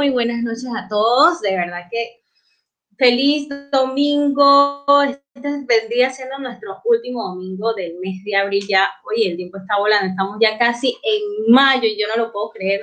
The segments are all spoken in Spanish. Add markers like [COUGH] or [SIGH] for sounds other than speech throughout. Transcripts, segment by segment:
Muy, buenas noches a todos. De verdad que feliz domingo. Este vendría siendo nuestro último domingo del mes de abril. Ya, oye, el tiempo está volando. Estamos ya casi en mayo y yo no lo puedo creer.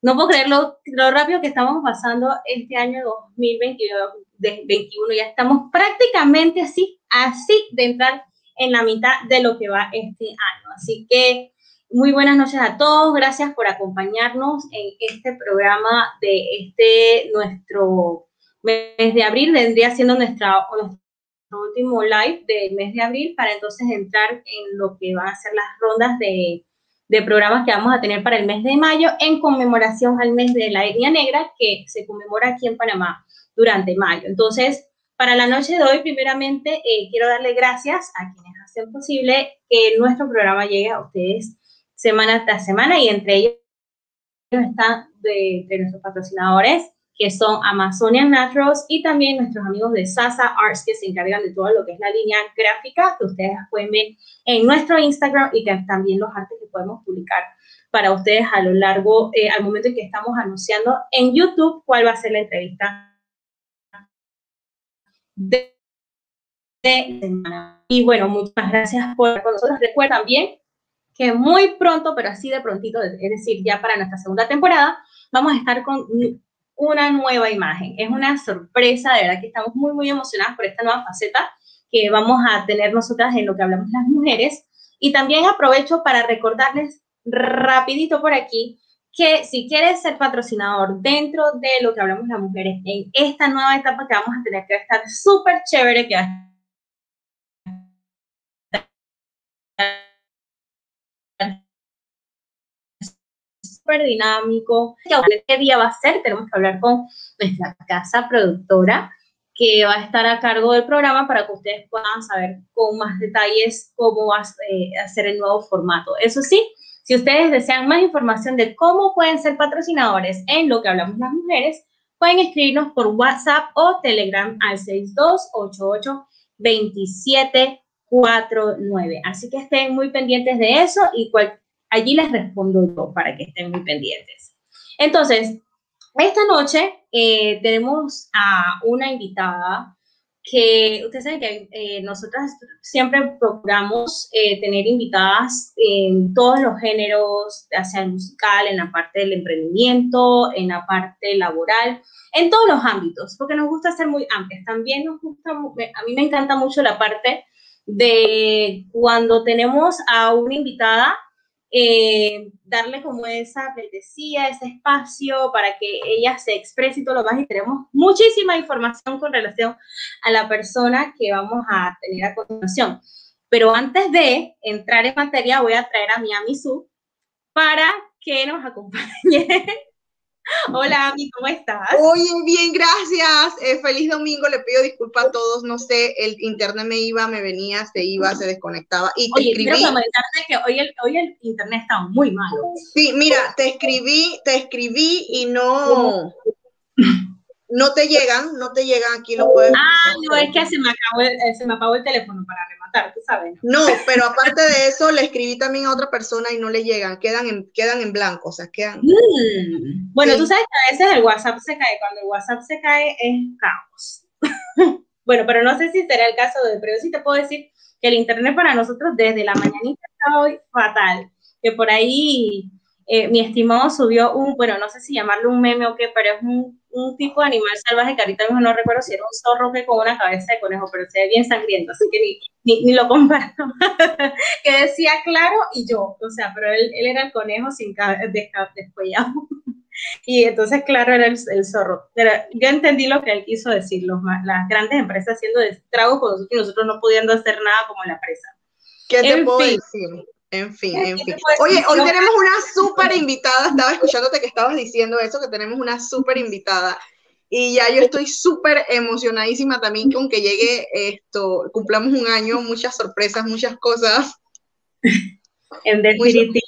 No puedo creer lo, rápido que estamos pasando este año 2021. Ya estamos prácticamente así, así de entrar en la mitad de lo que va este año. Así que muy buenas noches a todos. Gracias por acompañarnos en este programa de este nuestro mes de abril. Vendría siendo nuestra, nuestro último live del mes de abril para entonces entrar en lo que van a ser las rondas de, de programas que vamos a tener para el mes de mayo en conmemoración al mes de la etnia negra que se conmemora aquí en Panamá durante mayo. Entonces, para la noche de hoy, primeramente, eh, quiero darle gracias a quienes hacen posible que nuestro programa llegue a ustedes semana tras semana y entre ellos están de, nuestros patrocinadores que son Amazonian Naturals y también nuestros amigos de Sasa Arts que se encargan de todo lo que es la línea gráfica que ustedes pueden ver en nuestro Instagram y que también los artes que podemos publicar para ustedes a lo largo, eh, al momento en que estamos anunciando en YouTube cuál va a ser la entrevista de, semana. Y bueno, muchas gracias por con nosotros. Recuerden también que muy pronto, pero así de prontito, es decir, ya para nuestra segunda temporada, vamos a estar con una nueva imagen. Es una sorpresa, de verdad que estamos muy, muy emocionadas por esta nueva faceta que vamos a tener nosotras en lo que hablamos las mujeres. Y también aprovecho para recordarles rapidito por aquí que si quieres ser patrocinador dentro de lo que hablamos las mujeres en esta nueva etapa que vamos a tener que estar súper chévere, que va a súper dinámico. ¿Qué día va a ser? Tenemos que hablar con nuestra casa productora que va a estar a cargo del programa para que ustedes puedan saber con más detalles cómo va a eh, ser el nuevo formato. Eso sí, si ustedes desean más información de cómo pueden ser patrocinadores en lo que hablamos las mujeres, pueden escribirnos por WhatsApp o Telegram al 6288 2749. Así que estén muy pendientes de eso y cualquier allí les respondo yo para que estén muy pendientes. Entonces, esta noche eh, tenemos a una invitada que ustedes saben que eh, nosotras siempre procuramos eh, tener invitadas en todos los géneros, hacia el musical, en la parte del emprendimiento, en la parte laboral, en todos los ámbitos, porque nos gusta ser muy amplias. También nos gusta, a mí me encanta mucho la parte de cuando tenemos a una invitada eh, darle como esa apetecía, ese espacio para que ella se exprese y todo lo más. Y tenemos muchísima información con relación a la persona que vamos a tener a continuación. Pero antes de entrar en materia, voy a traer a mi Amisu para que nos acompañe Hola, Ami, ¿cómo estás? Oye, bien, gracias. Eh, feliz domingo. Le pido disculpas a todos. No sé, el internet me iba, me venía, se iba, se desconectaba. Y te Oye, escribí. Quiero comentarte que hoy el, hoy el internet está muy malo. Sí, mira, te escribí, te escribí y no. [LAUGHS] No te llegan, no te llegan aquí lo puedes. Ah, no, es que se me, acabó el, eh, se me apagó el teléfono para tú sabes. No, pero aparte de eso, le escribí también a otra persona y no le llegan, quedan en, quedan en blanco, o sea, quedan. Mm. Bueno, tú sabes que a veces el WhatsApp se cae, cuando el WhatsApp se cae es caos. [LAUGHS] bueno, pero no sé si será el caso de, pero sí te puedo decir que el internet para nosotros desde la mañanita está hoy fatal, que por ahí eh, mi estimado subió un, bueno, no sé si llamarlo un meme o qué, pero es un, un tipo de animal salvaje que ahorita mismo no recuerdo si era un zorro que con una cabeza de conejo, pero se ve bien sangriento, así que ni, ni, ni lo comparo. [LAUGHS] que decía claro y yo, o sea, pero él, él era el conejo sin cabeza descuellado. [LAUGHS] y entonces, claro, era el, el, zorro. Pero yo entendí lo que él quiso decir, los, las grandes empresas haciendo estragos con nosotros y nosotros no pudiendo hacer nada como la presa. ¿Qué te puedo decir? En fin, en fin. Oye, hoy tenemos una súper invitada. Estaba escuchándote que estabas diciendo eso, que tenemos una súper invitada. Y ya yo estoy súper emocionadísima también con que llegue esto, cumplamos un año, muchas sorpresas, muchas cosas. En definitiva.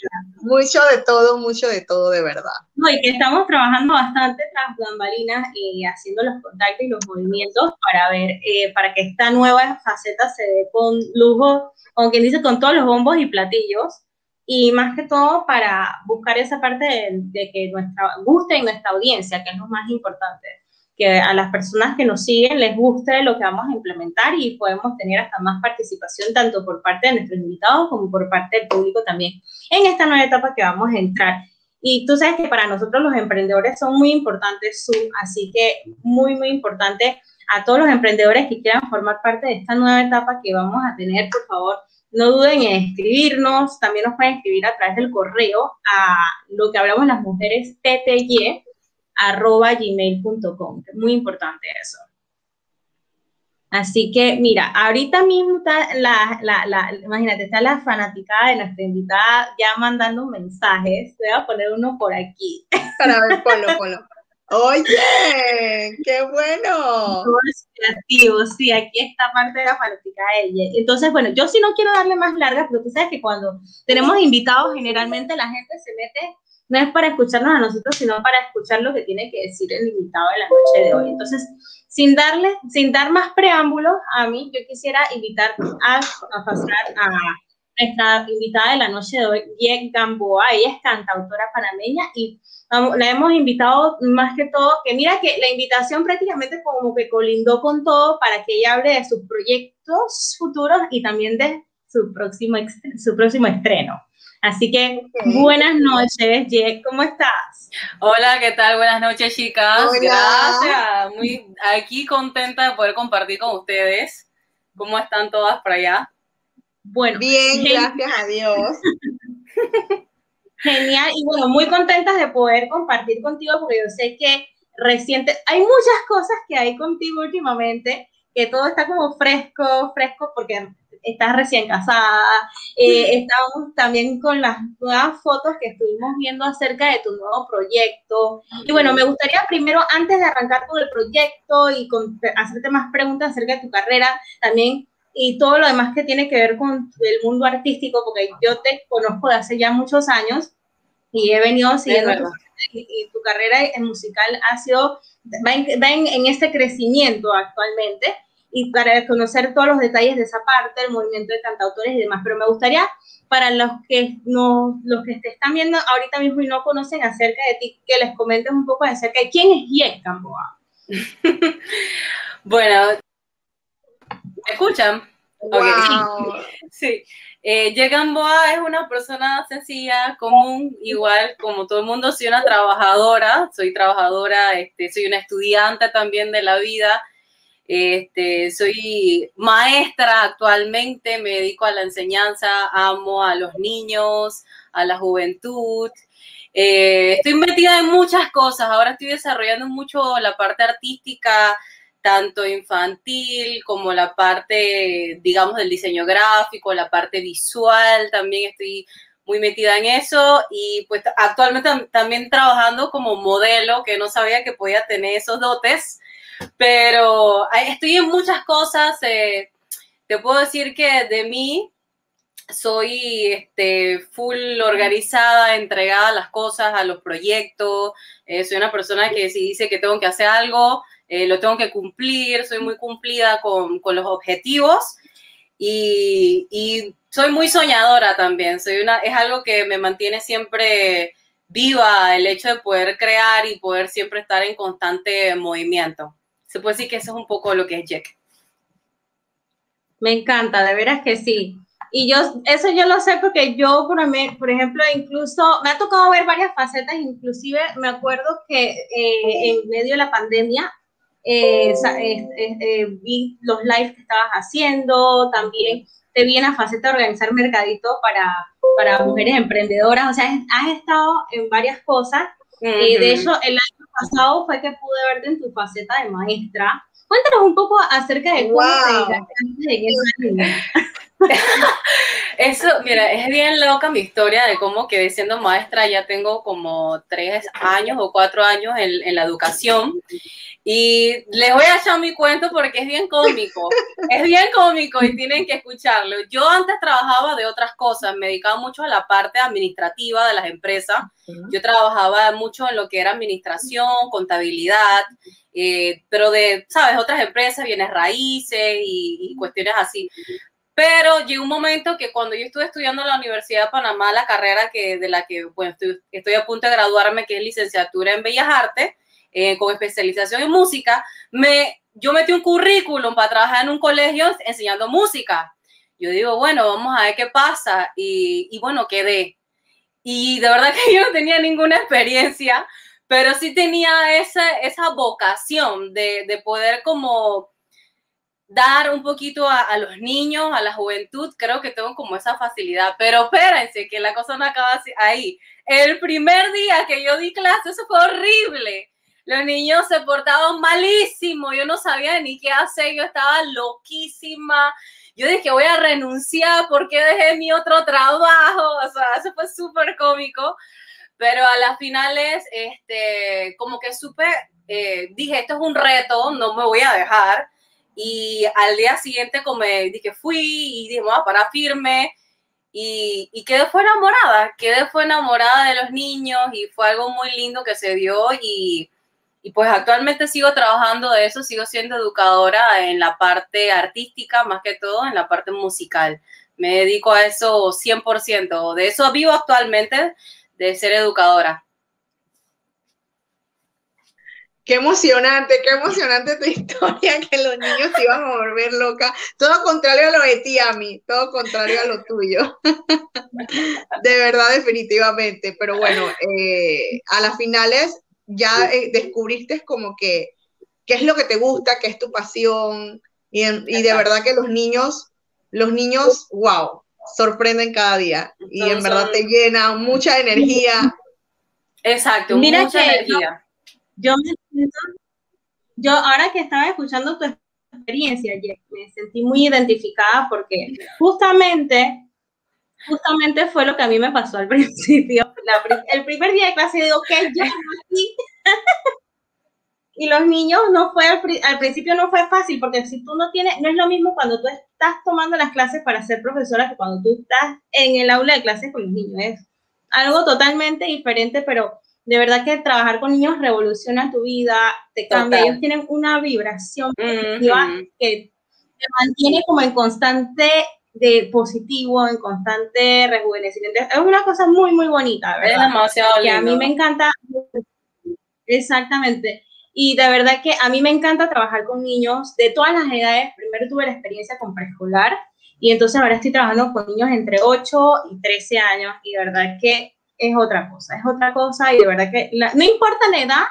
Mucho, de todo, mucho de todo, de verdad. No, y que estamos trabajando bastante tras bambalinas y haciendo los contactos y los movimientos para ver, eh, para que esta nueva faceta se dé con lujo como quien dice, con todos los bombos y platillos. y más que todo para buscar esa parte de, que nuestra guste en nuestra audiencia, que es lo más importante, que a las personas que nos siguen les guste lo que vamos a implementar y podemos tener hasta más participación tanto por parte de nuestros invitados como por parte del público también en esta nueva etapa que vamos a entrar. Y tú sabes que para nosotros los emprendedores son muy importantes Zoom, así que muy, muy importante a todos los emprendedores que quieran formar parte de esta nueva etapa que vamos a tener, por favor, no duden en escribirnos, también nos pueden escribir a través del correo a lo que hablamos las mujeres pty arroba gmail.com, muy importante eso. Así que, mira, ahorita mismo está la, la, la, imagínate, está la fanaticada de nuestra invitada ya mandando mensajes. Voy a poner uno por aquí. Para ver, ponlo, ponlo. Oye, qué bueno. creativo, sí, aquí está parte de la fanaticada de ella. Entonces, bueno, yo sí no quiero darle más larga, pero tú sabes que cuando tenemos invitados, generalmente la gente se mete, no es para escucharnos a nosotros, sino para escuchar lo que tiene que decir el invitado de la noche de hoy. Entonces, sin darle, sin dar más preámbulos, a mí yo quisiera invitar a, a pasar a nuestra invitada de la noche de hoy, Yek Gamboa. Ella es cantautora panameña y la hemos invitado más que todo, que mira que la invitación prácticamente como que colindó con todo para que ella hable de sus proyectos futuros y también de su próximo, su próximo estreno. Así que buenas noches, Jack, ¿cómo estás? Hola, ¿qué tal? Buenas noches, chicas. Gracias. Muy aquí contenta de poder compartir con ustedes. ¿Cómo están todas por allá? Bueno, bien, gracias a Dios. [LAUGHS] Genial, y bueno, muy contentas de poder compartir contigo porque yo sé que reciente, hay muchas cosas que hay contigo últimamente, que todo está como fresco, fresco porque estás recién casada, eh, estamos también con las nuevas fotos que estuvimos viendo acerca de tu nuevo proyecto. Y bueno, me gustaría primero, antes de arrancar con el proyecto y con, hacerte más preguntas acerca de tu carrera, también y todo lo demás que tiene que ver con el mundo artístico, porque yo te conozco de hace ya muchos años y he venido siguiendo tu, y, tu carrera musical ha sido, va, en, en, este crecimiento actualmente y para conocer todos los detalles de esa parte, el movimiento de cantautores y demás, pero me gustaría para los que no, los que te están viendo ahorita mismo y no conocen acerca de ti, que les comentes un poco acerca de quién es Yek Gamboa. [LAUGHS] bueno, ¿Me escuchan? [LAUGHS] Sí. Eh, Gamboa es una persona sencilla, común, igual como todo el mundo. Soy una trabajadora, soy trabajadora, este, soy una estudiante también de la vida. Este, soy maestra actualmente, me dedico a la enseñanza, amo a los niños, a la juventud. Eh, estoy metida en muchas cosas, ahora estoy desarrollando mucho la parte artística, tanto infantil como la parte, digamos, del diseño gráfico, la parte visual, también estoy muy metida en eso y pues actualmente también trabajando como modelo, que no sabía que podía tener esos dotes, pero estoy en muchas cosas. Eh, te puedo decir que de mí soy este, full organizada, entregada a las cosas, a los proyectos. Eh, soy una persona que si dice que tengo que hacer algo, eh, lo tengo que cumplir, soy muy cumplida con, los objetivos y, y, soy muy soñadora también. Soy una, es algo que me mantiene siempre viva el hecho de poder crear y poder siempre estar en constante movimiento. Se puede decir que eso es un poco lo que es Jack. Me encanta, de veras que sí. Y yo, eso yo lo sé porque yo, por, por ejemplo, incluso me ha tocado ver varias facetas, inclusive me acuerdo que eh, en medio de la pandemia eh, eh, vi los lives que estabas haciendo, también te vi en la faceta de organizar mercadito para, para mujeres emprendedoras, o sea, has estado en varias cosas. Eh, de hecho, el año pasado fue que pude verte en tu faceta de maestra. Cuéntanos un poco acerca de cómo te en [LAUGHS] Eso, mira, es bien loca mi historia de cómo quedé siendo maestra. Ya tengo como tres años o cuatro años en, en la educación. Y les voy a echar mi cuento porque es bien cómico. es bien cómico y tienen que escucharlo. Yo antes trabajaba de otras cosas, me dedicaba mucho a la parte administrativa de las empresas. Yo trabajaba mucho en lo que era administración, contabilidad, eh, pero de, ¿sabes? Otras empresas, bienes raíces y, y cuestiones así. Pero llegó un momento que cuando yo estuve estudiando en la Universidad de Panamá, la carrera que, de la que bueno, estoy, a punto de graduarme, que es licenciatura en Bellas Artes, eh, con especialización en música, me, yo metí un currículum para trabajar en un colegio enseñando música. Yo digo, bueno, vamos a ver qué pasa. Y, y bueno, quedé. Y de verdad que [LAUGHS] yo no tenía ninguna experiencia, pero sí tenía esa, esa vocación de, de poder como dar un poquito a, los niños, a la juventud, creo que tengo como esa facilidad. Pero espérense, que la cosa no acaba ahí. El primer día que yo di clase, eso fue horrible. Los niños se portaban malísimo, yo no sabía ni qué hacer, yo estaba loquísima. Yo dije, voy a renunciar porque dejé mi otro trabajo. O sea, eso fue súper cómico. Pero a las finales, este, como que supe, eh, dije, esto es un reto, no me voy a dejar. Y al día siguiente, como dije, fui y dije, vamos a parar firme. Y, y quedé fue enamorada, quedé fue enamorada de los niños y fue algo muy lindo que se dio y y pues actualmente sigo trabajando de eso, sigo siendo educadora en la parte artística, más que todo en la parte musical. Me dedico a eso 100%, de eso vivo actualmente, de ser educadora. Qué emocionante, qué emocionante tu [LAUGHS] historia, que los niños te iban a volver loca. Todo contrario a lo de ti, a mí, todo contrario a lo tuyo. [LAUGHS] de verdad, definitivamente. Pero bueno, eh, a las finales ya eh, descubriste como que qué es lo que te gusta, qué es tu pasión, y, de verdad que los niños, los niños, wow, sorprenden cada día, y en verdad te llena mucha energía. Exacto, mucha energía. Yo, yo, ahora que estaba escuchando tu experiencia, me sentí muy identificada porque justamente justamente fue lo que a mí me pasó al [LAUGHS] principio. el primer día de clase digo, ¿qué yo aquí? [LAUGHS] y los niños no fue, al, principio no fue fácil, porque si tú no tienes, no es lo mismo cuando tú estás tomando las clases para ser profesora que cuando tú estás en el aula de clases con los niños. Es algo totalmente diferente, pero de verdad que trabajar con niños revoluciona tu vida, te cambia. Ellos tienen una vibración positiva que te mantiene como en constante de positivo, en constante rejuvenecimiento. Es una cosa muy, muy bonita, ¿verdad? Es demasiado Que a mí me encanta. Exactamente. Y de verdad que a mí me encanta trabajar con niños de todas las edades. Primero tuve la experiencia con preescolar y entonces ahora estoy trabajando con niños entre 8 y 13 años y de verdad que es otra cosa, es otra cosa y de verdad que no importa la edad,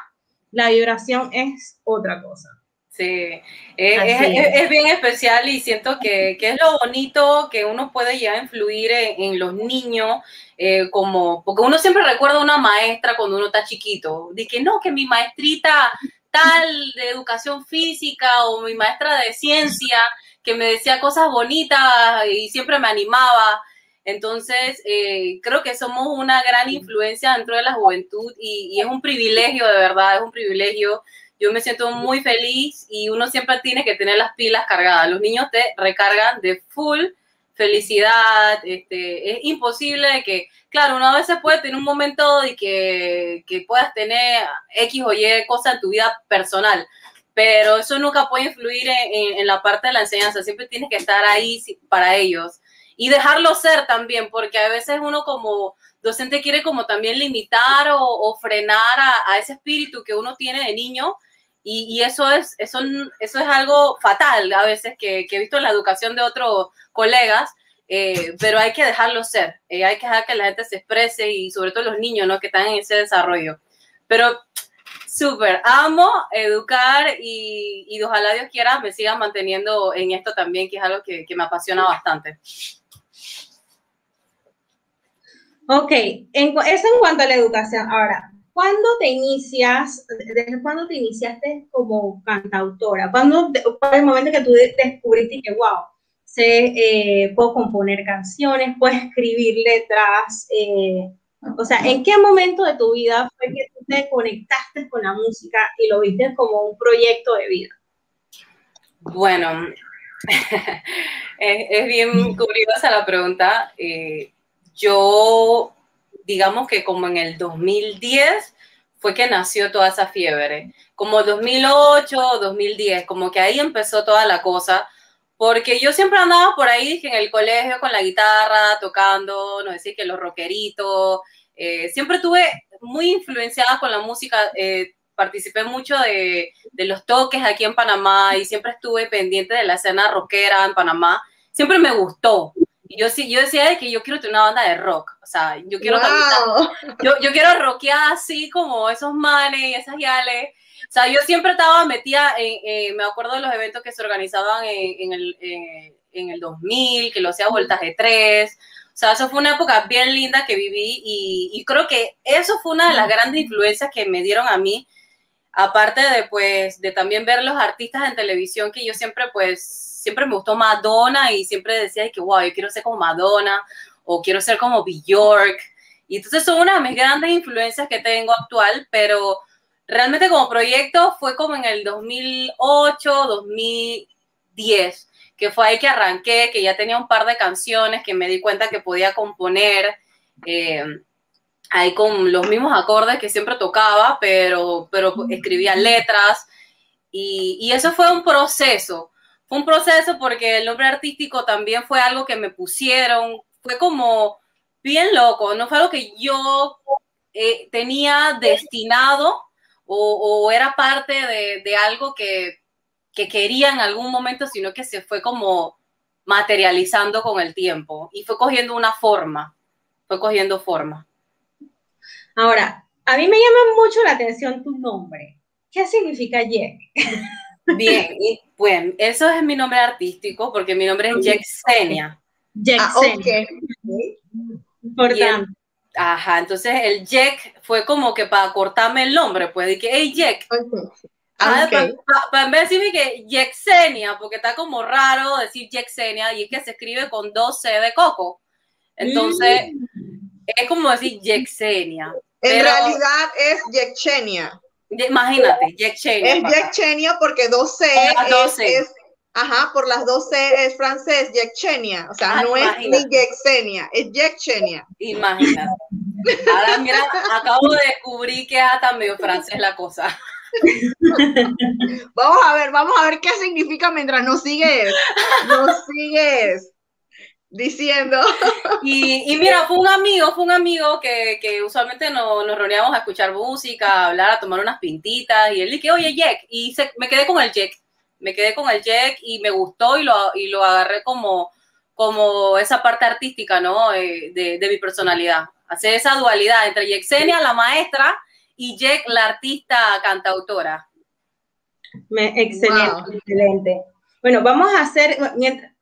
la vibración es otra cosa. Sí, es, bien especial y siento que, es lo bonito que uno puede ya influir en, los niños, eh, como, porque uno siempre recuerda a una maestra cuando uno está chiquito, de que no, que mi maestrita tal de educación física o mi maestra de ciencia que me decía cosas bonitas y siempre me animaba. Entonces, eh, creo que somos una gran influencia dentro de la juventud y, y es un privilegio, de verdad, es un privilegio. Yo me siento muy feliz y uno siempre tiene que tener las pilas cargadas. Los niños te recargan de full felicidad, este, es imposible que, claro, uno a veces puede tener un momento de que, que puedas tener X o Y cosas en tu vida personal, pero eso nunca puede influir en, en, la parte de la enseñanza, siempre tienes que estar ahí para ellos y dejarlo ser también, porque a veces uno como docente quiere como también limitar o, frenar a, a, ese espíritu que uno tiene de niño y, eso, es, eso, eso es algo fatal a veces que, he visto en la educación de otros colegas, eh, pero hay que dejarlo ser, eh, hay que dejar que la gente se exprese y sobre todo los niños ¿no? que están en ese desarrollo. Pero súper, amo educar y, y, ojalá Dios quiera me siga manteniendo en esto también, que es algo que, que me apasiona bastante. Ok, eso en cuanto a la educación. Ahora, ¿Cuándo te inicias, desde cuándo te iniciaste como cantautora? ¿Cuándo fue el momento que tú descubriste que, wow, sé, eh, puedo componer canciones, puedo escribir letras? Eh, o sea, ¿en qué momento de tu vida fue que tú te conectaste con la música y lo viste como un proyecto de vida? Bueno, [LAUGHS] es, bien curiosa la pregunta. Eh, yo digamos que como en el 2010 fue que nació toda esa fiebre. Como 2008, 2010, como que ahí empezó toda la cosa, porque yo siempre andaba por ahí en el colegio con la guitarra, tocando, no decir que los rockeritos, eh, siempre tuve muy influenciada con la música, eh, participé mucho de, de, los toques aquí en Panamá y siempre estuve pendiente de la escena rockera en Panamá, siempre me gustó. Y yo, yo decía que yo quiero tener una banda de rock, o sea, yo quiero, yo, yo quiero rockear así como esos manes y esas yales. O sea, yo siempre estaba metida, en, me acuerdo de los eventos que se organizaban en, el, en el 2000, que lo hacía Vueltas de Tres. O sea, eso fue una época bien linda que viví y, y, creo que eso fue una de las grandes influencias que me dieron a mí, aparte de, pues, de también ver los artistas en televisión, que yo siempre, pues, siempre me gustó Madonna y siempre decía que, wow, yo quiero ser como Madonna o quiero ser como Bjork. Y entonces son una de mis grandes influencias que tengo actual, pero realmente como proyecto fue como en el 2008, 2010, que fue ahí que arranqué, que ya tenía un par de canciones, que me di cuenta que podía componer eh, ahí con los mismos acordes que siempre tocaba, pero, pero escribía letras. Y, y eso fue un proceso. Fue un proceso porque el nombre artístico también fue algo que me pusieron, fue como bien loco, no fue algo que yo eh, tenía destinado o, era parte de, algo que, quería en algún momento, sino que se fue como materializando con el tiempo y fue cogiendo una forma, fue cogiendo forma. Ahora, a mí me llama mucho la atención tu nombre. ¿Qué significa Jack? [LAUGHS] Bien, y, bueno, eso es mi nombre artístico porque mi nombre es Jack Jack ah, Ajá, entonces el Jack fue como que para cortarme el nombre, pues, de que, hey Jack. Ah, para en vez de decirme que Jacksenia, porque está como raro decir Jacksenia, y es que se escribe con dos C de coco. Entonces, mm. es como decir Jacksenia. En realidad es Jacksenia. Imagínate, Jacksenia. Es Jacksenia porque dos C, es, Ajá, por las dos C es francés, Jacksenia. O sea, no es ni Jacksenia, es Jacksenia. Imagínate. Ahora, mira, acabo de descubrir que hasta medio francés la cosa. [LAUGHS] vamos a ver, vamos a ver qué significa mientras nos sigues. Nos sigues diciendo. [LAUGHS] Y, y, mira, fue un amigo, fue un amigo que, que usualmente nos, nos reuníamos a escuchar música, a hablar, a tomar unas pintitas. Y él dije, oye, Jack. Y se, me quedé con el Jack me quedé con el Jack y me gustó y lo, y lo agarré como, como esa parte artística, ¿no? Eh, de, mi personalidad. Hacer esa dualidad entre Yexenia, la maestra, y Jack, la artista cantautora. excelente, excelente. Bueno, vamos a hacer,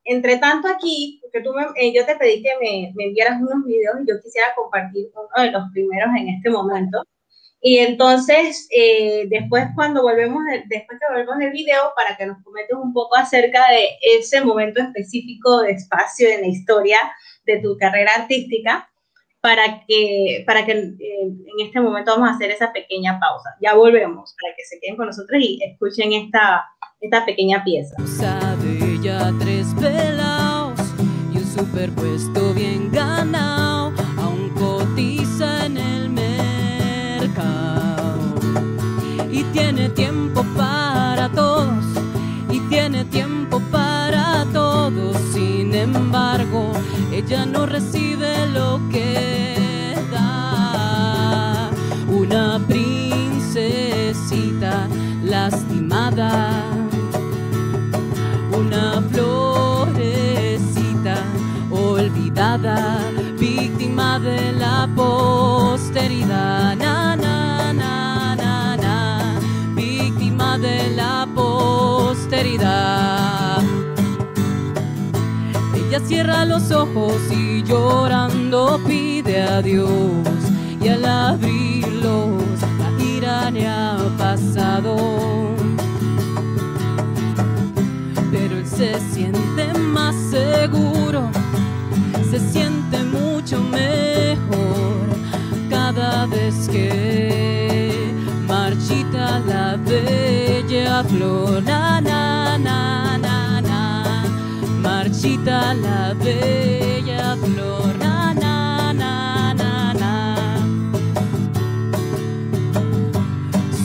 entre tanto aquí, porque tú eh, yo te pedí que me, me enviaras unos videos y yo quisiera compartir uno de los primeros en este momento. Y entonces, eh, después cuando volvemos, después que volvemos del video, para que nos comentes un poco acerca de ese momento específico de espacio en la historia de tu carrera artística, para que, para que eh, en este momento vamos a hacer esa pequeña pausa. Ya volvemos, para que se queden con nosotros y escuchen esta, esta pequeña pieza. Sabe ya un superpuesto bien ganado, aún cotiza en el y tiene tiempo para todos y tiene tiempo para todos. Sin embargo, ella no recibe lo que da. Una princesita lastimada, víctima de la posteridad. de la posteridad. Ella cierra los ojos y llorando pide a Dios y al abrirlos la ira le ha pasado. Pero él se siente más seguro, cada vez que marchita la bella flor. Na, na, na, na, na. Marchita la bella flor. Na, na.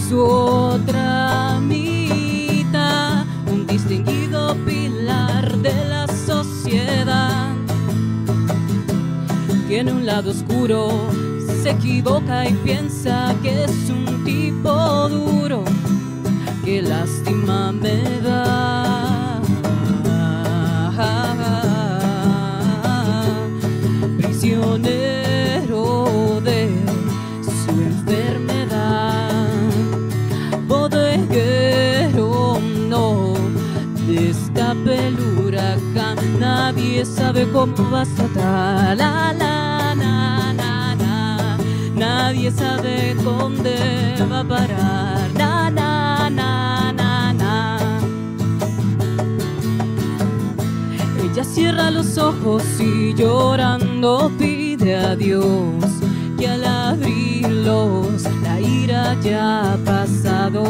Su otra mitad, un distinguido pilar de la sociedad. Tiene un lado oscuro se equivoca y piensa que es un tipo duro, que lástima me da. Prisionero de su enfermedad, bodeguero no de esta pelura nadie sabe cómo va a tratar. Nadie sabe dónde va a parar. Na, na, na, na, na. Ella cierra los ojos y llorando pide a Dios que al abrirlos la ira ya ha pasado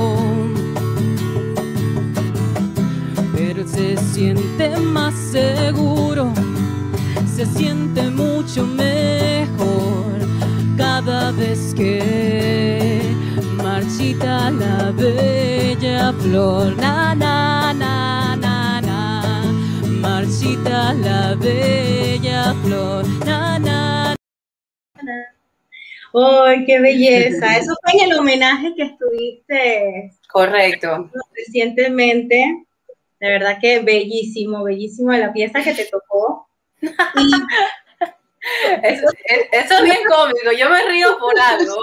pero se siente más seguro, se siente mucho mejor cada vez que marchita la bella flor. Na, na, na, na, na, marchita la bella flor. Na, na, ¡Ay, qué belleza! Eso fue en el homenaje que estuviste. Correcto. Recientemente de verdad que bellísimo, bellísimo la pieza que te tocó. [LAUGHS] eso, es bien cómico, yo me río por algo.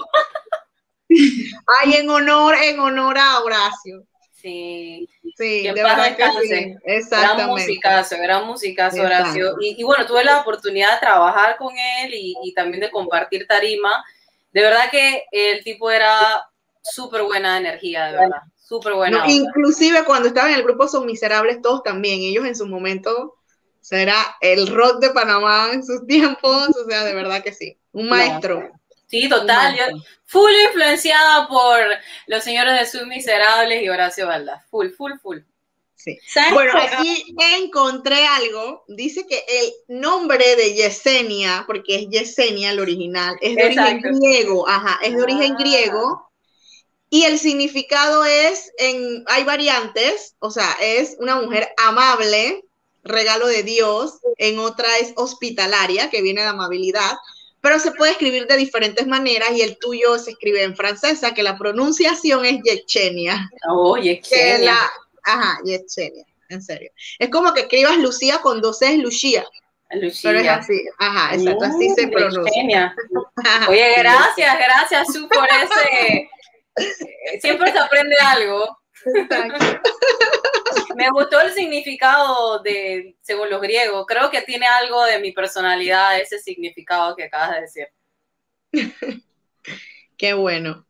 Ay, en honor, en honor a Horacio. Sí, sí, de verdad que sí. Exactamente. Gran musicazo, gran musicazo, Horacio. Y, bueno, tuve la oportunidad de trabajar con él y, y también de compartir tarima. De verdad que el tipo era súper buena energía, de verdad. Súper bueno. inclusive cuando estaban en el grupo Son Miserables, todos también, ellos en su momento, era el rock de Panamá en sus tiempos, o sea, de verdad que sí, un maestro. Sí, total, yo, full influenciada por los señores de Sus Miserables y Horacio Valda, full, full, full. Sí. Bueno, aquí encontré algo, dice que el nombre de Yesenia, porque es Yesenia el original, es de origen griego, ajá, es de origen ah. griego, y el significado es, en, hay variantes, o sea, es una mujer amable, regalo de Dios, en otra es hospitalaria, que viene de amabilidad, pero se puede escribir de diferentes maneras y el tuyo se escribe en francesa, que la pronunciación es Yechenia. Oh, Yechenia. ajá, Yechenia, en serio. Es como que escribas Lucía con dos es Lucía. Lucía. Pero es así, ajá, exacto, así se pronuncia. Oye, gracias, gracias, Su, por ese Siempre se aprende algo. Me gustó el significado de, según los griegos. Creo que tiene algo de mi personalidad, ese significado que acabas de decir. [LAUGHS] Qué bueno.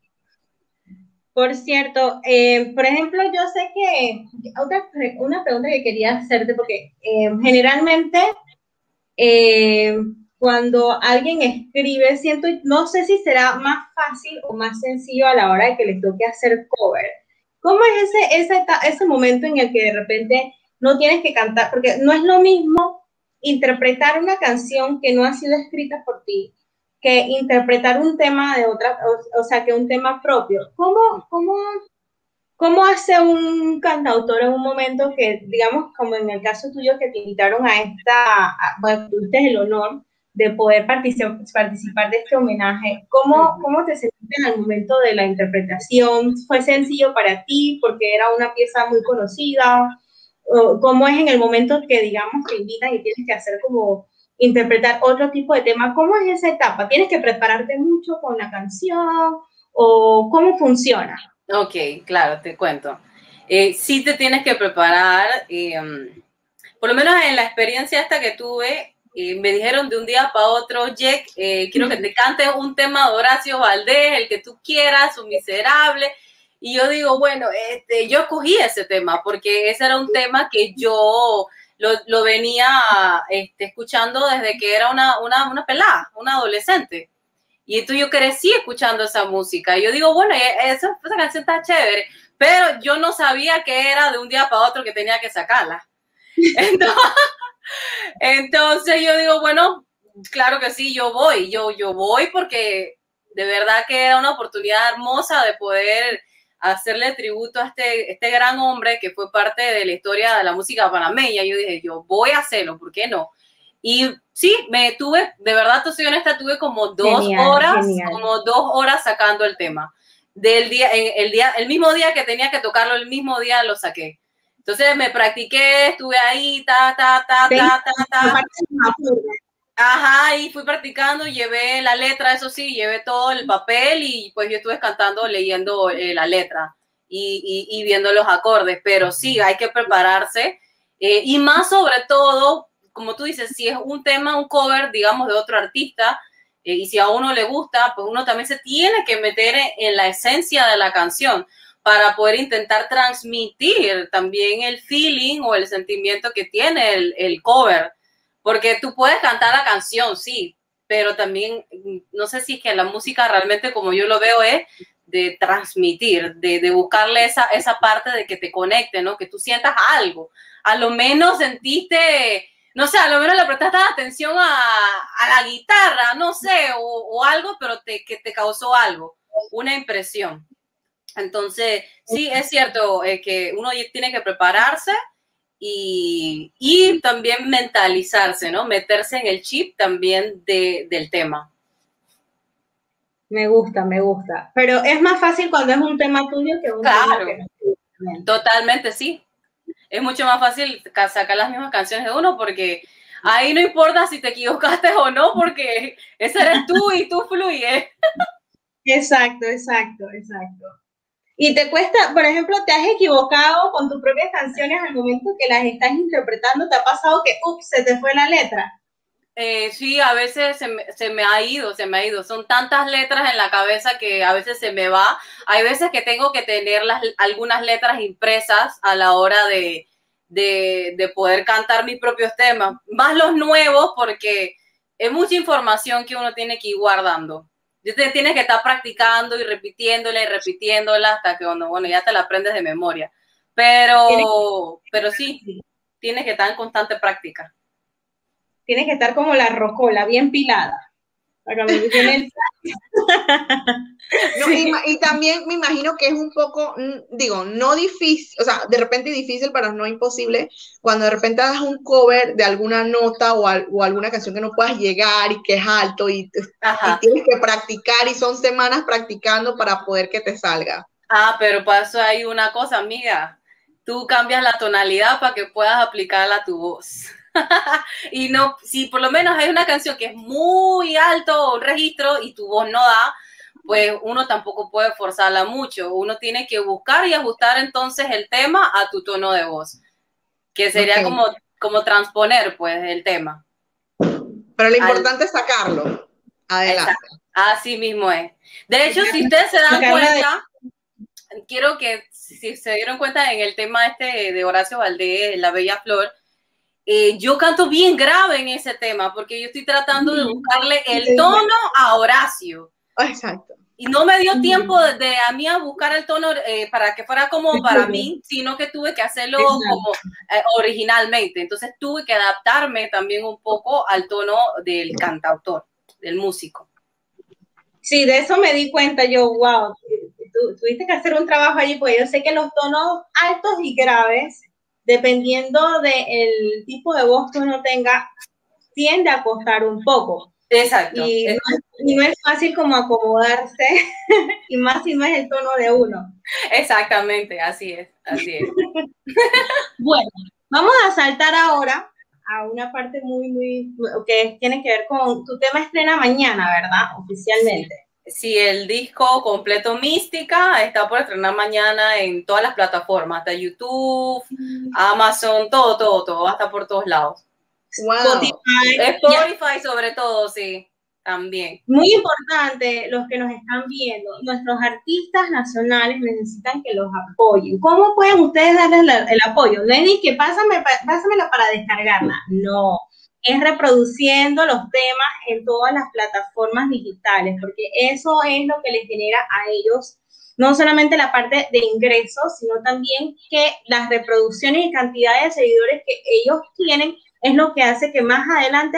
Por cierto, eh, por ejemplo, yo sé que otra, una pregunta que quería hacerte, porque eh, generalmente eh, cuando alguien escribe, siento, no sé si será más fácil o más sencillo a la hora de que les toque hacer cover. ¿Cómo es ese, ese, ese momento en el que de repente no tienes que cantar? Porque no es lo mismo interpretar una canción que no ha sido escrita por ti que interpretar un tema de otra, o, sea, que un tema propio. ¿Cómo, cómo, cómo hace un cantautor en un momento que, digamos, como en el caso tuyo, que te invitaron a esta, bueno, tuviste el honor de poder participar de este homenaje. ¿Cómo, ¿Cómo te sentiste el momento de la interpretación? ¿Fue sencillo para ti porque era una pieza muy conocida? ¿Cómo es en el momento que, digamos, te invitan y tienes que hacer como interpretar otro tipo de tema? ¿Cómo es esa etapa? ¿Tienes que prepararte mucho con la canción o cómo funciona? Ok, claro, te cuento. Eh, sí te tienes que preparar. Eh, por lo menos en la experiencia esta que tuve, me dijeron de un día para otro, Jack, eh, quiero que te cantes un tema de Horacio Valdés, el que tú quieras, un miserable. Y yo digo, bueno, este, yo escogí ese tema porque ese era un tema que yo lo, venía este, escuchando desde que era una, una, una pelada, una adolescente. Y entonces yo crecí escuchando esa música. Y yo digo, bueno, e, esa, esa canción está chévere, pero yo no sabía que era de un día para otro que tenía que sacarla. [LAUGHS] Entonces, entonces yo digo, bueno, claro que sí, yo voy, yo, yo voy porque de verdad que era una oportunidad hermosa de poder hacerle tributo a este, este gran hombre que fue parte de la historia de la música panameña. Yo dije, yo voy a hacerlo, ¿por qué no? Y sí, me tuve, de verdad, te soy honesta, tuve como dos horas, como dos horas sacando el tema. Del día, el día, el mismo día que tenía que tocarlo, el mismo día lo saqué. Entonces me practiqué, estuve ahí, ta, ta, ta, ta, ta, ta. Ajá, y fui practicando, llevé la letra, eso sí, llevé todo el papel y pues yo estuve cantando, leyendo eh, la letra y, y, viendo los acordes, pero sí, hay que prepararse eh, y más sobre todo, como tú dices, si es un tema, un cover, digamos, de otro artista, eh, y si a uno le gusta, pues uno también se tiene que meter en la esencia de la canción para poder intentar transmitir también el feeling o el sentimiento que tiene el, cover. Porque tú puedes cantar la canción, sí, pero también no sé si es que la música realmente como yo lo veo es de transmitir, de, de, buscarle esa, esa parte de que te conecte, ¿no? Que tú sientas algo. A lo menos sentiste, no sé, a lo menos le prestaste atención a, a la guitarra, no sé, o, o algo, pero te, que te causó algo, una impresión. Entonces, sí, es cierto eh, que uno tiene que prepararse y, y, también mentalizarse, ¿no? Meterse en el chip también de, del tema. Me gusta, me gusta. Pero es más fácil cuando es un tema tuyo que un claro, tema que Totalmente, sí. Es mucho más fácil sacar las mismas canciones de uno porque ahí no importa si te equivocaste o no, porque ese eres tú y tú fluyes. Exacto, exacto, exacto. Y te cuesta, por ejemplo, te has equivocado con tus propias canciones al momento que las estás interpretando, te ha pasado que, ups, se te fue la letra. Eh, sí, a veces se me, ha ido, se me ha ido. Son tantas letras en la cabeza que a veces se me va. Hay veces que tengo que tener algunas letras impresas a la hora de, de poder cantar mis propios temas. Más los nuevos porque es mucha información que uno tiene que ir guardando tienes que estar practicando y repitiéndola y repitiéndola hasta que bueno, bueno, ya te la aprendes de memoria. Pero, pero sí, tienes que estar en constante práctica. Tienes que estar como la rocola, bien pilada. Y, también me imagino que es un poco, mm, digo, no difícil, o sea, de repente difícil, pero no imposible, cuando de repente hagas un cover de alguna nota o, o alguna canción que no puedas llegar y que es alto y, tienes que practicar y son semanas practicando para poder que te salga. Ah, pero pasó ahí una cosa, amiga. Tú cambias la tonalidad para que puedas aplicarla a tu voz. [LAUGHS] y no, si por lo menos hay una canción que es muy alto, un registro, y tu voz no da, pues uno tampoco puede forzarla mucho. Uno tiene que buscar y ajustar entonces el tema a tu tono de voz, que sería como, como transponer pues el tema. Pero lo importante es sacarlo. Adelante. Así mismo es. De hecho, si ustedes se dan cuenta, quiero que si se dieron cuenta en el tema este de Horacio Valdés, La Bella Flor, eh, yo canto bien grave en ese tema porque yo estoy tratando de buscarle el tono a Horacio. Exacto. Y no me dio tiempo de, a mí a buscar el tono eh, para que fuera como para mí, sino que tuve que hacerlo como eh, originalmente. Entonces tuve que adaptarme también un poco al tono del cantautor, del músico. Sí, de eso me di cuenta yo, wow, tuviste que hacer un trabajo allí, porque yo sé que los tonos altos y graves dependiendo del tipo de voz que uno tenga, tiende a costar un poco. Exacto. Y, No, es, fácil como acomodarse, [LAUGHS] y más si no es el tono de uno. Exactamente, así es, así es. [LAUGHS] bueno, vamos a saltar ahora a una parte muy, muy, que tiene que ver con tu tema estrena mañana, ¿verdad? Oficialmente. Sí, el disco completo Mística está por estrenar mañana en todas las plataformas, hasta YouTube, Amazon, todo, todo, todo, hasta por todos lados. Spotify, Spotify sobre todo, sí, también. Muy importante, los que nos están viendo, nuestros artistas nacionales necesitan que los apoyen. ¿Cómo pueden ustedes darles el apoyo? Es que pásame, pásamela para descargarla. No es reproduciendo los temas en todas las plataformas digitales, porque eso es lo que les genera a ellos no solamente la parte de ingresos, sino también que las reproducciones y cantidad de seguidores que ellos tienen es lo que hace que más adelante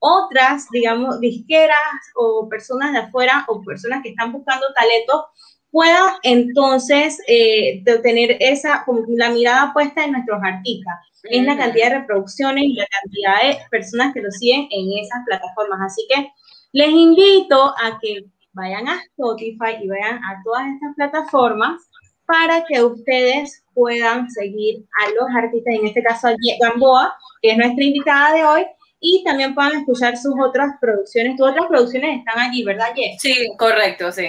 otras, digamos, disqueras o personas de afuera o personas que están buscando talento pueda entonces eh, tener esa, la mirada puesta en nuestros artistas, en la cantidad de reproducciones y la cantidad de personas que lo siguen en esas plataformas. Así que les invito a que vayan a Spotify y vayan a todas estas plataformas para que ustedes puedan seguir a los artistas, en este caso a Gamboa, que es nuestra invitada de hoy, y también puedan escuchar sus otras producciones. Tus otras producciones están allí, ¿verdad, Jess? Sí, correcto, sí.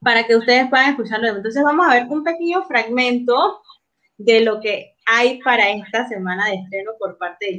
Para que ustedes puedan escucharlo. Entonces vamos a ver un pequeño fragmento de lo que hay para esta semana de estreno por parte de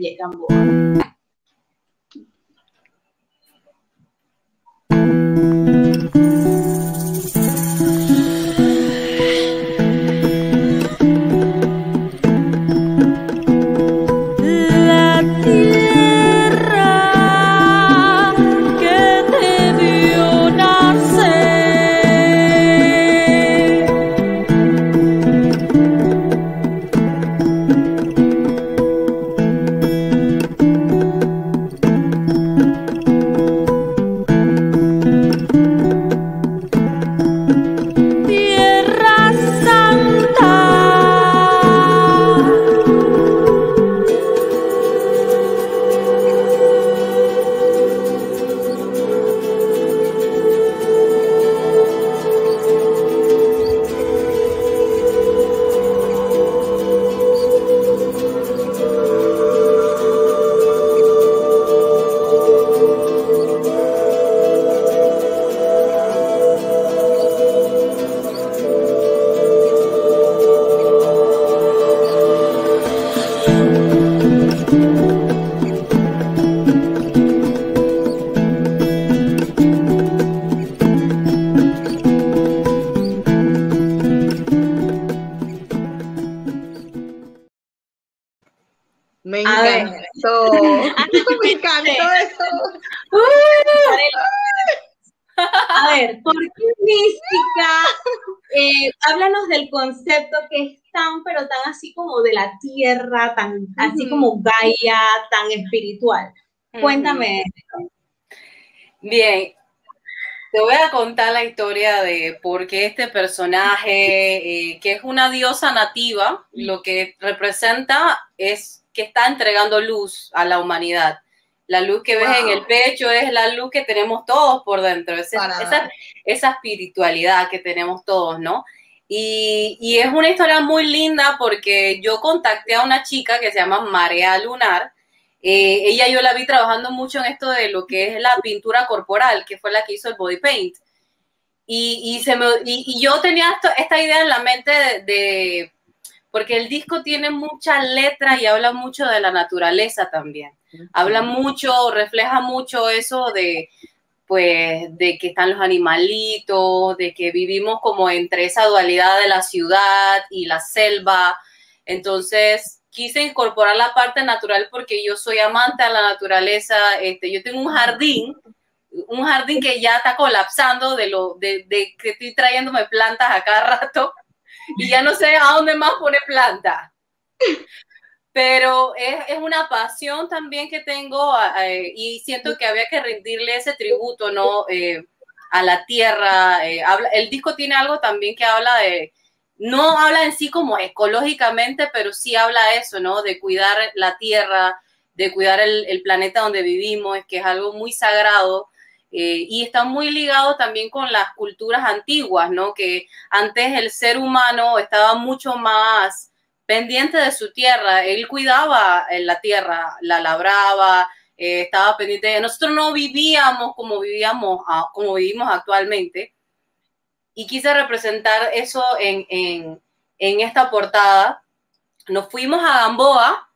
Ye Gamboa. [LAUGHS] [LAUGHS] concepto que es tan, pero tan así como de la tierra, tan así como Gaia, tan espiritual. Cuéntame. Bien, te voy a contar la historia de por qué este personaje, eh, que es una diosa nativa, lo que representa es que está entregando luz a la humanidad. La luz que ves en el pecho es la luz que tenemos todos por dentro, esa, esa, espiritualidad que tenemos todos, ¿no? Y, es una historia muy linda porque yo contacté a una chica que se llama Marea Lunar. Eh, ella yo la vi trabajando mucho en esto de lo que es la pintura corporal, que fue la que hizo el body paint. Y, se me, y, yo tenía esta idea en la mente de, porque el disco tiene mucha letra y habla mucho de la naturaleza también. Habla mucho, refleja mucho eso de, pues de que están los animalitos, de que vivimos como entre esa dualidad de la ciudad y la selva. Entonces, quise incorporar la parte natural porque yo soy amante a la naturaleza. Este, yo tengo un jardín, un jardín que ya está colapsando de lo de, de que estoy trayéndome plantas a cada rato [LAUGHS] y ya no sé a dónde más poner plantas pero es, una pasión también que tengo y siento que había que rendirle ese tributo, ¿no? Eh, a la tierra. Eh, el disco tiene algo también que habla de, no habla en sí como ecológicamente, pero sí habla eso, ¿no? De cuidar la tierra, de cuidar el, planeta donde vivimos, que es algo muy sagrado. Eh, y está muy ligado también con las culturas antiguas, ¿no? Que antes el ser humano estaba mucho más pendiente de su tierra, él cuidaba en la tierra, la labraba, eh, estaba pendiente de nosotros. No vivíamos como vivíamos como vivimos actualmente. Y quise representar eso en, en, esta portada. Nos fuimos a Gamboa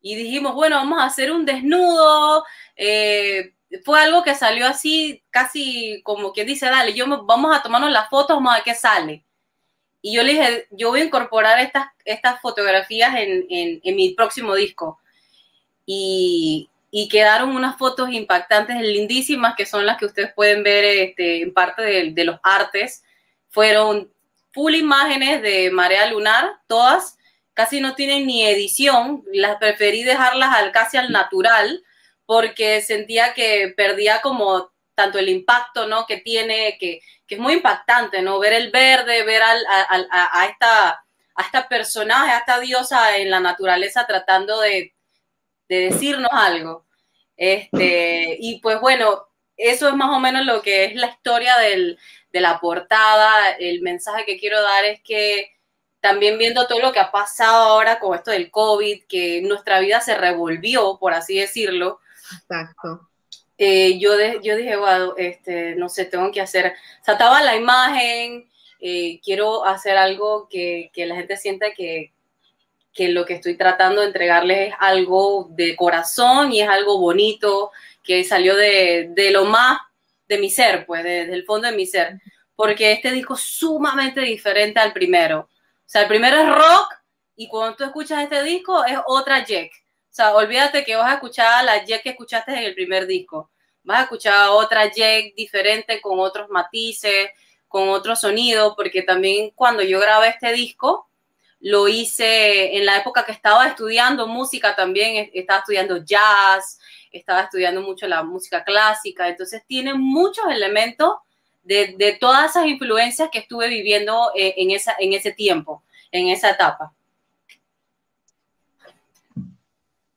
y dijimos bueno vamos a hacer un desnudo eh, fue algo que salió así casi como quien dice dale yo vamos a tomarnos las fotos vamos a qué sale y yo le dije, yo voy a incorporar estas, estas fotografías en, en, mi próximo disco. Y, y, quedaron unas fotos impactantes, lindísimas, que son las que ustedes pueden ver este, en parte de, de los artes. Fueron full imágenes de Marea Lunar, todas casi no tienen ni edición, las preferí dejarlas al, casi al natural porque sentía que perdía como tanto el impacto, ¿no? Que tiene, que, que es muy impactante, ¿no? Ver el verde, ver al, a, a, esta, a esta personaje, a esta diosa en la naturaleza tratando de, de decirnos algo. Este, y pues bueno, eso es más o menos lo que es la historia del, de la portada. El mensaje que quiero dar es que también viendo todo lo que ha pasado ahora con esto del COVID, que nuestra vida se revolvió, por así decirlo. Exacto. Eh, yo, yo dije, bueno, este, no sé, tengo que hacer, o sea, estaba la imagen, eh, quiero hacer algo que, que, la gente sienta que, que lo que estoy tratando de entregarles es algo de corazón y es algo bonito, que salió de, de lo más de mi ser, pues, desde el fondo de mi ser, porque este disco es sumamente diferente al primero. O sea, el primero es rock y cuando tú escuchas este disco es otra Jack. O sea, olvídate que vas a escuchar la Jack que escuchaste en el primer disco. Vas a escuchar otra Jack diferente con otros matices, con otro sonido, porque también cuando yo grabé este disco, lo hice en la época que estaba estudiando música también, estaba estudiando jazz, estaba estudiando mucho la música clásica, entonces tiene muchos elementos de, de todas esas influencias que estuve viviendo eh, en, esa, en ese tiempo, en esa etapa.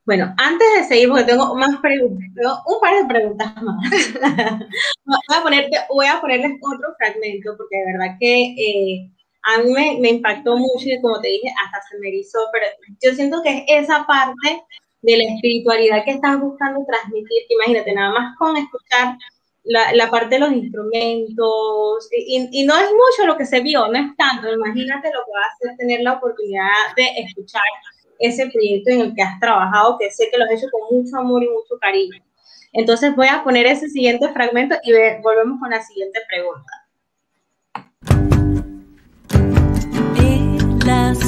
Bueno, antes de seguir, porque tengo más preguntas, tengo un par de preguntas más. [LAUGHS] voy, a ponerte, voy a ponerles otro fragmento, porque de verdad que eh, a mí me, impactó mucho y como te dije, hasta se me erizó, pero yo siento que es esa parte de la espiritualidad que estás buscando transmitir, imagínate, nada más con escuchar la, parte de los instrumentos, y, no es mucho lo que se vio, no es tanto, imagínate lo que va a ser tener la oportunidad de escuchar ese proyecto en el que has trabajado, que sé que lo has hecho con mucho amor y mucho cariño. Entonces voy a poner ese siguiente fragmento y volvemos con la siguiente pregunta. El azul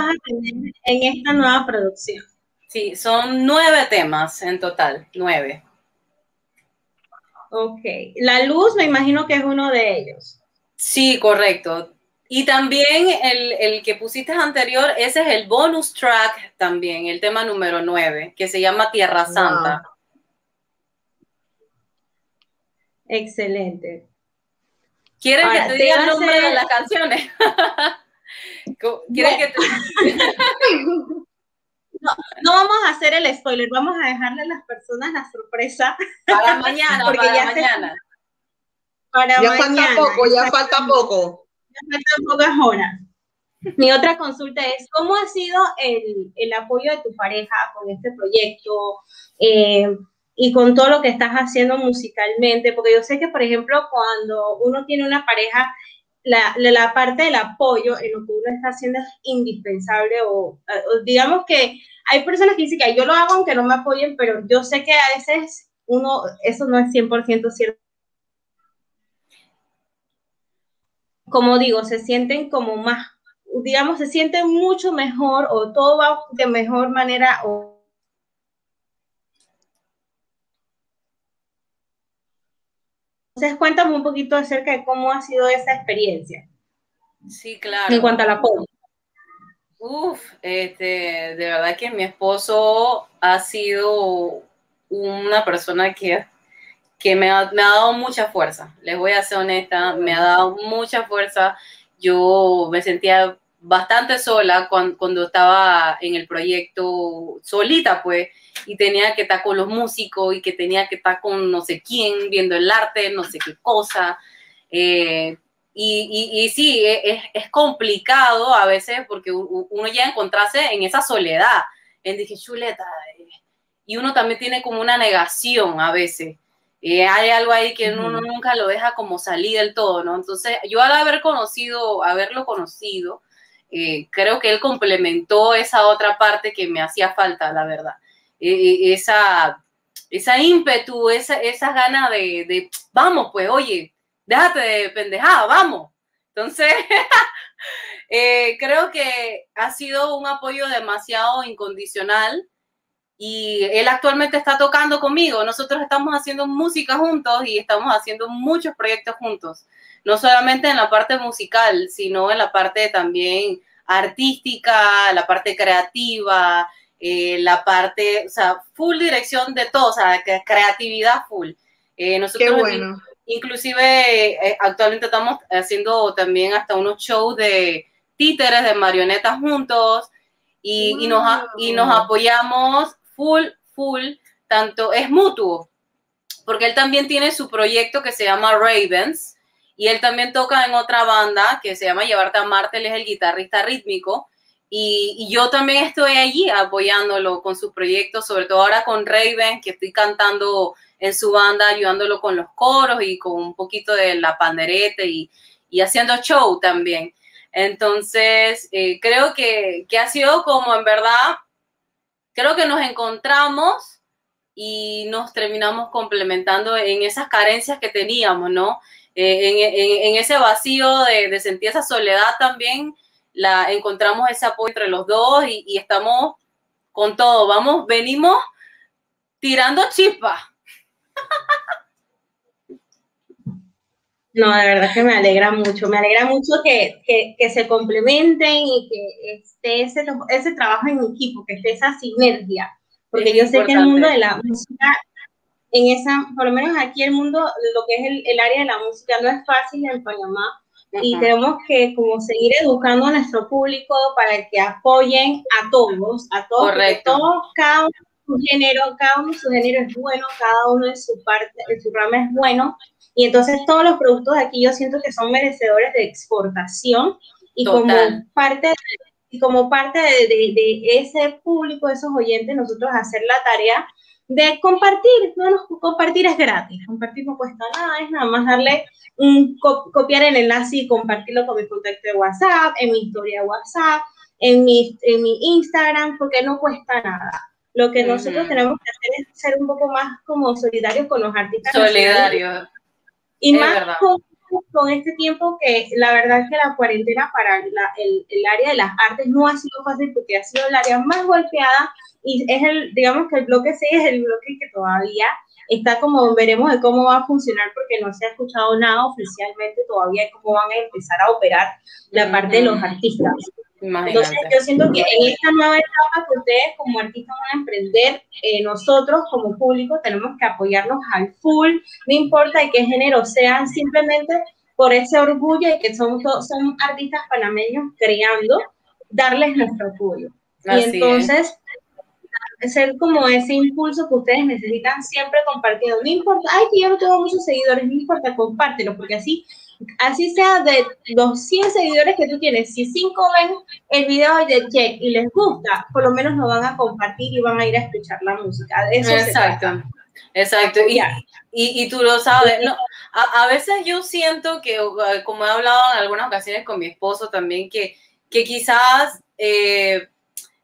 vas a tener en esta nueva producción? Sí, son nueve temas en total, nueve. Ok, la luz me imagino que es uno de ellos. Sí, correcto. Y también el, el, que pusiste anterior, ese es el bonus track también, el tema número 9, que se llama Tierra Santa. Excelente. ¿Quieres Ahora, que te diga el nombre de las canciones? [LAUGHS] ¿Quieres No. que te... [LAUGHS] No vamos a hacer el spoiler, vamos a dejarle a las personas la sorpresa Para [LAUGHS] mañana, Porque para ya se- mañana. para Ya mañana. falta poco, ya falta poco. Ya faltan pocas horas. Mi otra consulta es, ¿cómo ha sido el, el apoyo de tu pareja con este proyecto eh, y con todo lo que estás haciendo musicalmente? Porque yo sé que, por ejemplo, cuando uno tiene una pareja, la, la, parte del apoyo en lo que uno está haciendo es indispensable o, o digamos que hay personas que dicen que yo lo hago aunque no me apoyen, pero yo sé que a veces uno, eso no es 100% cierto. como digo, se sienten como más, digamos, se sienten mucho mejor o todo va de mejor manera o Entonces, cuéntame un poquito acerca de cómo ha sido esa experiencia Sí, claro. en cuanto al apoyo. Uf, este, de verdad que mi esposo ha sido una persona que, que me, ha, me ha dado mucha fuerza. Les voy a ser honesta, me ha dado mucha fuerza. Yo me sentía bastante sola cuando, cuando estaba en el proyecto, solita pues, y tenía que estar con los músicos y que tenía que estar con no sé quién, viendo el arte, no sé qué cosa. Eh, Y, y, sí, e, es, es, complicado a veces porque uno llega a encontrarse en esa soledad. En dije, chuleta. Eh", y uno también tiene como una negación a veces. Eh, hay algo ahí que uno nunca lo deja como salir del todo, ¿no? Entonces, yo al haber conocido, haberlo conocido, eh, creo que él complementó esa otra parte que me hacía falta, la verdad. esa, esa ímpetu, esa, esa ganas de, de, vamos, pues, oye, déjate de pendejada, vamos. Entonces, [LAUGHS] eh, creo que ha sido un apoyo demasiado incondicional y él actualmente está tocando conmigo. Nosotros estamos haciendo música juntos y estamos haciendo muchos proyectos juntos, no solamente en la parte musical, sino en la parte también artística, la parte creativa, eh, la parte, o sea, full dirección de todo, o sea, creatividad full. Eh, nosotros Qué bueno. Inclusive eh, actualmente estamos haciendo también hasta unos shows de títeres, de marionetas juntos y, nos, y nos apoyamos full, full, tanto es mutuo, porque él también tiene su proyecto que se llama Ravens y él también toca en otra banda que se llama Llevarte a Marte, él es el guitarrista rítmico y, y, yo también estoy allí apoyándolo con su proyecto, sobre todo ahora con Raven, que estoy cantando en su banda, ayudándolo con los coros y con un poquito de la pandereta y, y haciendo show también. Entonces, eh, creo que, que, ha sido como en verdad, creo que nos encontramos y nos terminamos complementando en esas carencias que teníamos, ¿no? Eh, en, en, en, ese vacío de, de sentir esa soledad también la encontramos ese apoyo entre los dos y, estamos con todo. Vamos, venimos tirando chispas. No, de verdad que me alegra mucho, me alegra mucho que, se complementen y que esté ese, ese trabajo en equipo, que esté esa sinergia, porque yo sé que el mundo de la música, en esa, por lo menos aquí el mundo, lo que es el, el área de la música no es fácil en Panamá, y tenemos que como seguir educando a nuestro público para que apoyen a todos, a todos, Correcto. Todos, cada uno su género, cada uno su género es bueno, cada uno en su parte, en su rama es bueno, y entonces todos los productos de aquí yo siento que son merecedores de exportación y como parte de, y como parte de, de, de, ese público, esos oyentes, nosotros hacer la tarea de compartir, no nos, compartir es gratis, compartir no cuesta nada, es nada más darle un copiar el enlace y compartirlo con mi contacto de WhatsApp, en mi historia de WhatsApp, en mi, en mi Instagram, porque no cuesta nada. Lo que nosotros tenemos que hacer es ser un poco más como solidarios con los artistas. Solidarios. Y más con, con, este tiempo que la verdad es que la cuarentena para la, el, el área de las artes no ha sido fácil porque ha sido el área más golpeada y es el, digamos que el bloque 6 es el bloque que todavía está como, veremos de cómo va a funcionar porque no se ha escuchado nada oficialmente todavía de cómo van a empezar a operar la parte de los artistas. Entonces yo siento que en esta nueva etapa que ustedes como artistas van a emprender, eh, nosotros como público tenemos que apoyarnos al full, no importa de qué género sean, simplemente por ese orgullo de que son, son artistas panameños creando, darles nuestro apoyo. y entonces ser como ese impulso que ustedes necesitan siempre compartiendo. No importa, ay, que yo no tengo muchos seguidores, no importa, compártelo, porque así, así sea de los 100 seguidores que tú tienes, si 5 ven el video de Check y les gusta, por lo menos lo van a compartir y van a ir a escuchar la música. eso Exacto. Exacto, y, y, y, tú lo sabes, no, a, a, veces yo siento que, como he hablado en algunas ocasiones con mi esposo también, que, que quizás eh,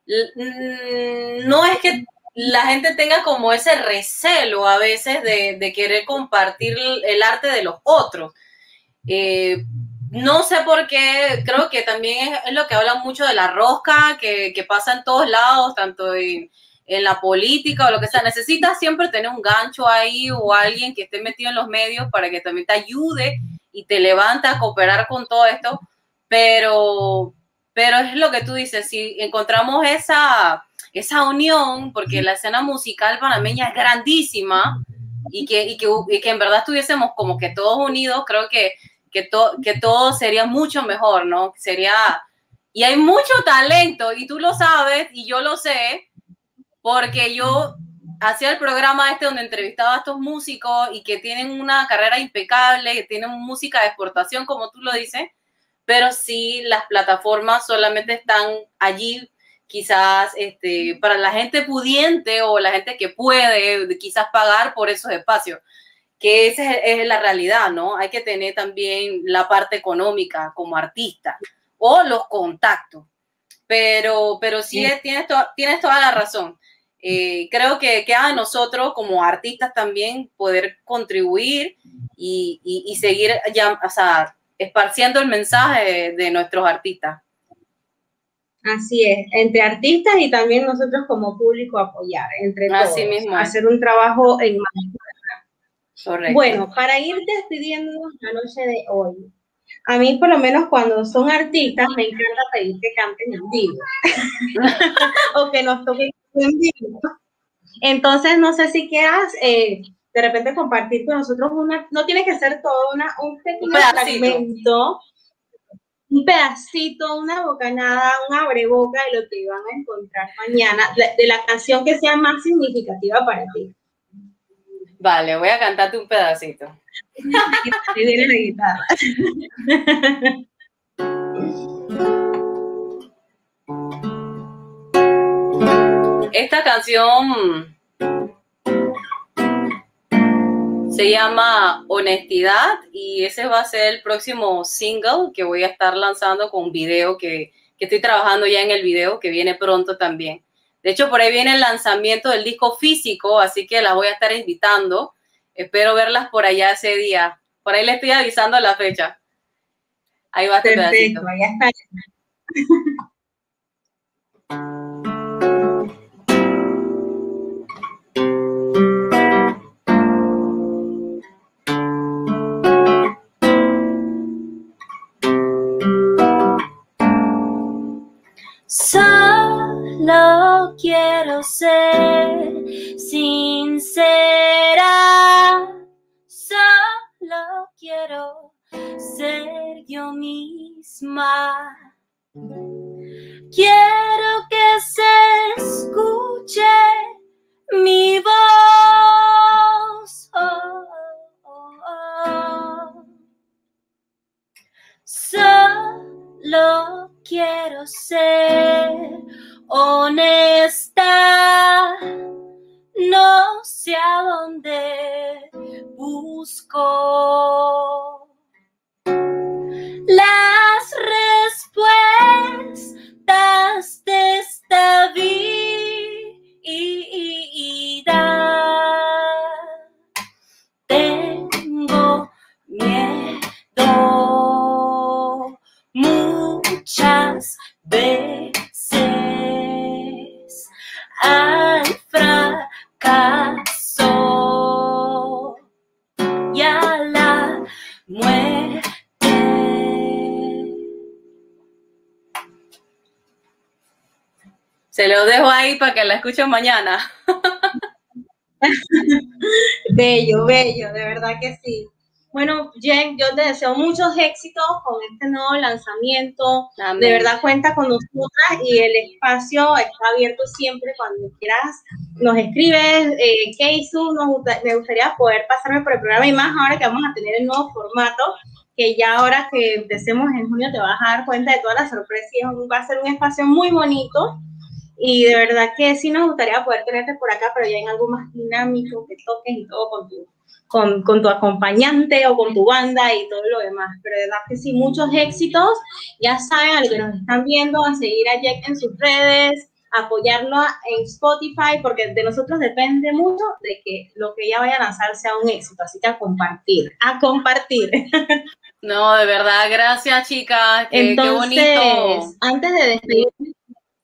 Mm, no es que la gente tenga como ese recelo a veces de, querer compartir el arte de los otros. Eh, no sé por qué, creo que también es, lo que habla mucho de la rosca que, pasa en todos lados, tanto en, la política o lo que sea. Necesitas siempre tener un gancho ahí o alguien que esté metido en los medios para que también te ayude y te levante a cooperar con todo esto. Pero, pero es lo que tú dices, si encontramos esa, esa unión, porque la escena musical panameña es grandísima y que, y que, y que en verdad estuviésemos como que todos unidos, creo que, que, que todo sería mucho mejor, ¿no? Sería... Y hay mucho talento y tú lo sabes y yo lo sé porque yo hacía el programa este donde entrevistaba a estos músicos y que tienen una carrera impecable, que tienen música de exportación, como tú lo dices, pero sí las plataformas solamente están allí quizás este, para la gente pudiente o la gente que puede quizás pagar por esos espacios, que esa es, la realidad, ¿no? Hay que tener también la parte económica como artista o los contactos, pero, pero sí, Tienes, tienes toda la razón. Eh, creo que queda a nosotros como artistas también poder contribuir y, y, seguir ya, o sea, esparciendo el mensaje de, nuestros artistas. Así es, entre artistas y también nosotros como público apoyar, entre Así mismo hacer un trabajo en Correcto. Bueno, para ir despidiéndonos la noche de hoy, a mí por lo menos cuando son artistas me encanta pedir que canten en vivo [LAUGHS] o que nos toquen en vivo. Entonces, no sé si quieras eh, de repente compartir con nosotros una, no tiene que ser todo una, un pequeño fragmento, un pedacito, una bocanada, un abreboca de lo que van a encontrar mañana, de la canción que sea más significativa para ti. Vale, voy a cantarte un pedacito. [LAUGHS] La guitarra. Esta canción se llama Honestidad y ese va a ser el próximo single que voy a estar lanzando con un video que, que estoy trabajando ya en el video que viene pronto también. De hecho, por ahí viene el lanzamiento del disco físico, así que las voy a estar invitando. Espero verlas por allá ese día. Por ahí le estoy avisando la fecha. Ahí va a estar. Perfecto, ahí está. Quiero ser sincera. Solo quiero ser yo misma. Quiero que se escuche mi voz. Oh, oh, oh. Solo quiero ser honesta. No sé a dónde busco las respuestas de esta vida. Se lo dejo ahí para que la escuchen mañana. [LAUGHS] bello, bello, de verdad que sí. Bueno, Jen, yo te deseo muchos éxitos con este nuevo lanzamiento. De verdad cuenta con nosotras y el espacio está abierto siempre cuando quieras. Nos escribes, eh, Keisu, me gustaría poder pasarme por el programa y más ahora que vamos a tener el nuevo formato, que ya ahora que empecemos en junio te vas a dar cuenta de todas las sorpresas y va a ser un espacio muy bonito. Y de verdad que sí nos gustaría poder tenerte por acá, pero ya en algo más dinámico, que toques y todo con tu con, con, tu acompañante o con tu banda y todo lo demás. Pero de verdad que sí, muchos éxitos. Ya saben, a los que nos están viendo, a seguir a Jack en sus redes, apoyarlo en Spotify, porque de nosotros depende mucho de que lo que ella vaya a lanzar sea un éxito. Así que a compartir, a compartir. [LAUGHS] No, de verdad, gracias, chicas. Qué, qué bonito. Antes de despedirnos,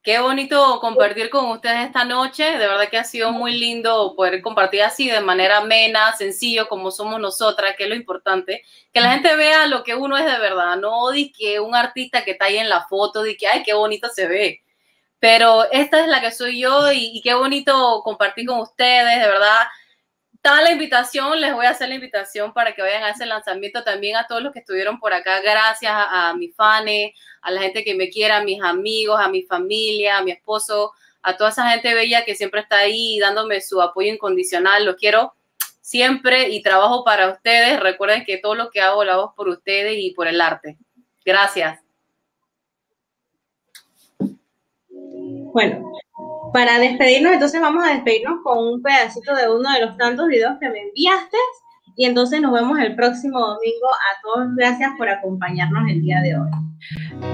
Qué bonito compartir con ustedes esta noche. De verdad que ha sido muy lindo poder compartir así de manera amena, sencillo, como somos nosotras, que es lo importante. Que la gente vea lo que uno es de verdad. No di que un artista que está ahí en la foto, di que, ay, qué bonito se ve. Pero esta es la que soy yo y, y qué bonito compartir con ustedes. De verdad, está la invitación, les voy a hacer la invitación para que vayan a ese lanzamiento también a todos los que estuvieron por acá. Gracias a, mis fans, a la gente que me quiera, a mis amigos, a mi familia, a mi esposo, a toda esa gente bella que siempre está ahí dándome su apoyo incondicional. Lo quiero siempre y trabajo para ustedes. Recuerden que todo lo que hago lo hago por ustedes y por el arte. Gracias. Bueno, para despedirnos, entonces vamos a despedirnos con un pedacito de uno de los tantos videos que me enviaste. Y entonces nos vemos el próximo domingo. A todos, gracias por acompañarnos el día de hoy.